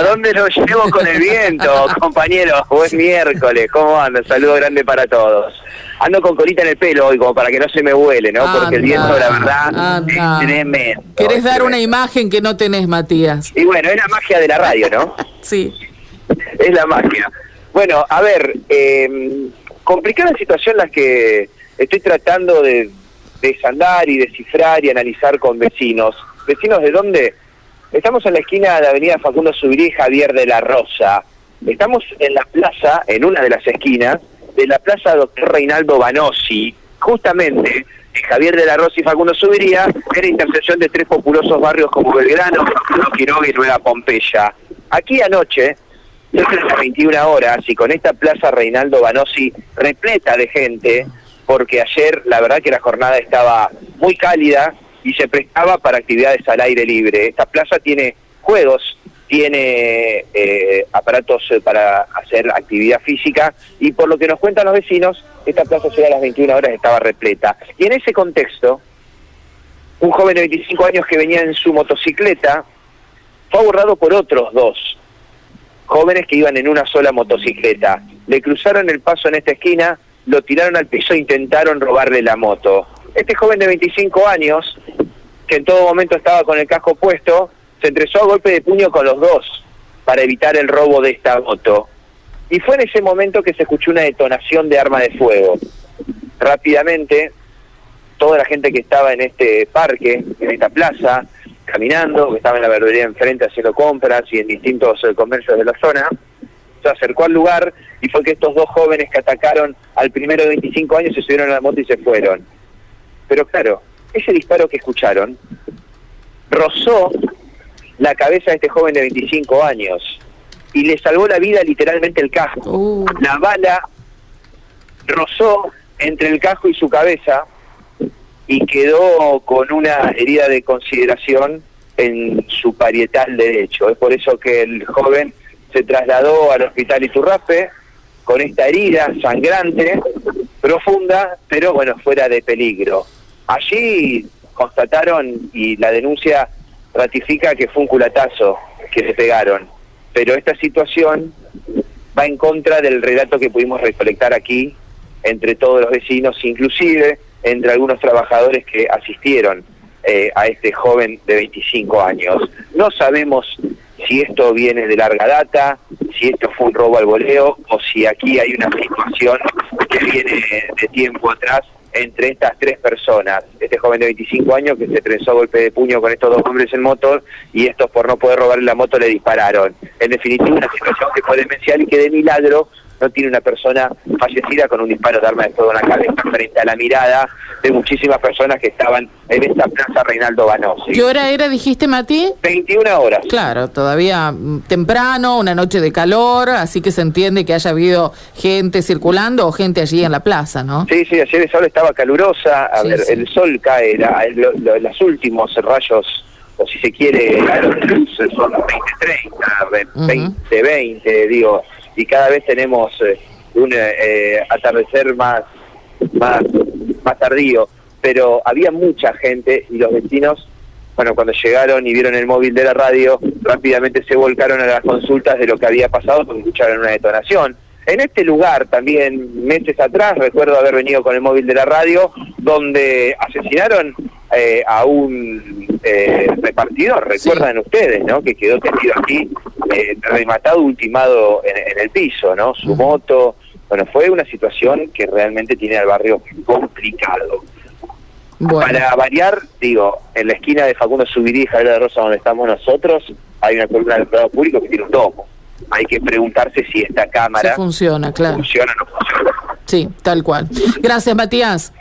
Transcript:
¿A dónde lo llevo con el viento, compañeros? Buen miércoles, ¿cómo andan? Saludo grande para todos. Ando con colita en el pelo hoy, como para que no se me huele, ¿no? Porque el viento, la verdad, es tremendo. ¿Querés dar una imagen que no tenés, Matías? Y bueno, es la magia de la radio, ¿no? sí. Es la magia. Bueno, a ver, eh, complicada situación la que estoy tratando de desandar y descifrar y analizar con vecinos. ¿Vecinos de dónde? Estamos en la esquina de Avenida Facundo Subirí Javier de la Rosa. Estamos en la plaza, en una de las esquinas, de la plaza Doctor Reinaldo Banossi, justamente en Javier de la Rosa y Facundo Subiría, en la intersección de tres populosos barrios como Belgrano, Quiroga y Nueva Pompeya. Aquí anoche, desde las 21 horas, y con esta plaza Reinaldo Banossi repleta de gente, porque ayer la verdad que la jornada estaba muy cálida, y se prestaba para actividades al aire libre. Esta plaza tiene juegos, tiene eh, aparatos eh, para hacer actividad física y por lo que nos cuentan los vecinos, esta plaza ya a las 21 horas estaba repleta. Y en ese contexto, un joven de 25 años que venía en su motocicleta fue aborrado por otros dos jóvenes que iban en una sola motocicleta. Le cruzaron el paso en esta esquina, lo tiraron al piso e intentaron robarle la moto. Este joven de 25 años, que en todo momento estaba con el casco puesto, se entresó a golpe de puño con los dos para evitar el robo de esta moto. Y fue en ese momento que se escuchó una detonación de arma de fuego. Rápidamente, toda la gente que estaba en este parque, en esta plaza, caminando, que estaba en la verdulería enfrente haciendo compras y en distintos eh, comercios de la zona, se acercó al lugar y fue que estos dos jóvenes que atacaron al primero de 25 años se subieron a la moto y se fueron. Pero claro, ese disparo que escucharon rozó la cabeza de este joven de 25 años y le salvó la vida literalmente el casco. Uh. La bala rozó entre el casco y su cabeza y quedó con una herida de consideración en su parietal derecho. Es por eso que el joven se trasladó al hospital Iturrape con esta herida sangrante, profunda, pero bueno, fuera de peligro. Allí constataron y la denuncia ratifica que fue un culatazo que se pegaron, pero esta situación va en contra del relato que pudimos recolectar aquí entre todos los vecinos, inclusive entre algunos trabajadores que asistieron eh, a este joven de 25 años. No sabemos si esto viene de larga data, si esto fue un robo al voleo o si aquí hay una situación que viene de tiempo atrás entre estas tres personas, este joven de 25 años que se trenzó a golpe de puño con estos dos hombres en motor y estos por no poder robarle la moto le dispararon. En definitiva, una situación que fue demencial y que de milagro no tiene una persona fallecida con un disparo de arma de fuego en la cabeza frente a la mirada de muchísimas personas que estaban en esta plaza Reinaldo Banossi. ¿Qué hora era, dijiste, Mati? 21 horas. Claro, todavía mm, temprano, una noche de calor, así que se entiende que haya habido gente circulando o gente allí en la plaza, ¿no? Sí, sí, ayer el sol estaba calurosa, a ver, el sol cae, los últimos rayos o si se quiere, son 20-30, 20-20, digo, y cada vez tenemos eh, un eh, atardecer más, más, más tardío, pero había mucha gente y los vecinos, bueno, cuando llegaron y vieron el móvil de la radio, rápidamente se volcaron a las consultas de lo que había pasado porque escucharon una detonación. En este lugar también, meses atrás, recuerdo haber venido con el móvil de la radio, donde asesinaron eh, a un eh, repartidor, recuerdan ustedes, ¿no? Que quedó tendido aquí, eh, rematado, ultimado en, el piso, ¿no? Su moto. Bueno, fue una situación que realmente tiene al barrio complicado. Para variar, digo, en la esquina de Facundo Subirí y Javier de Rosa, donde estamos nosotros, hay una columna del Prado Público que tiene un domo. Hay que preguntarse si esta cámara funciona, claro. funciona o no funciona. Sí, tal cual. Gracias, Matías.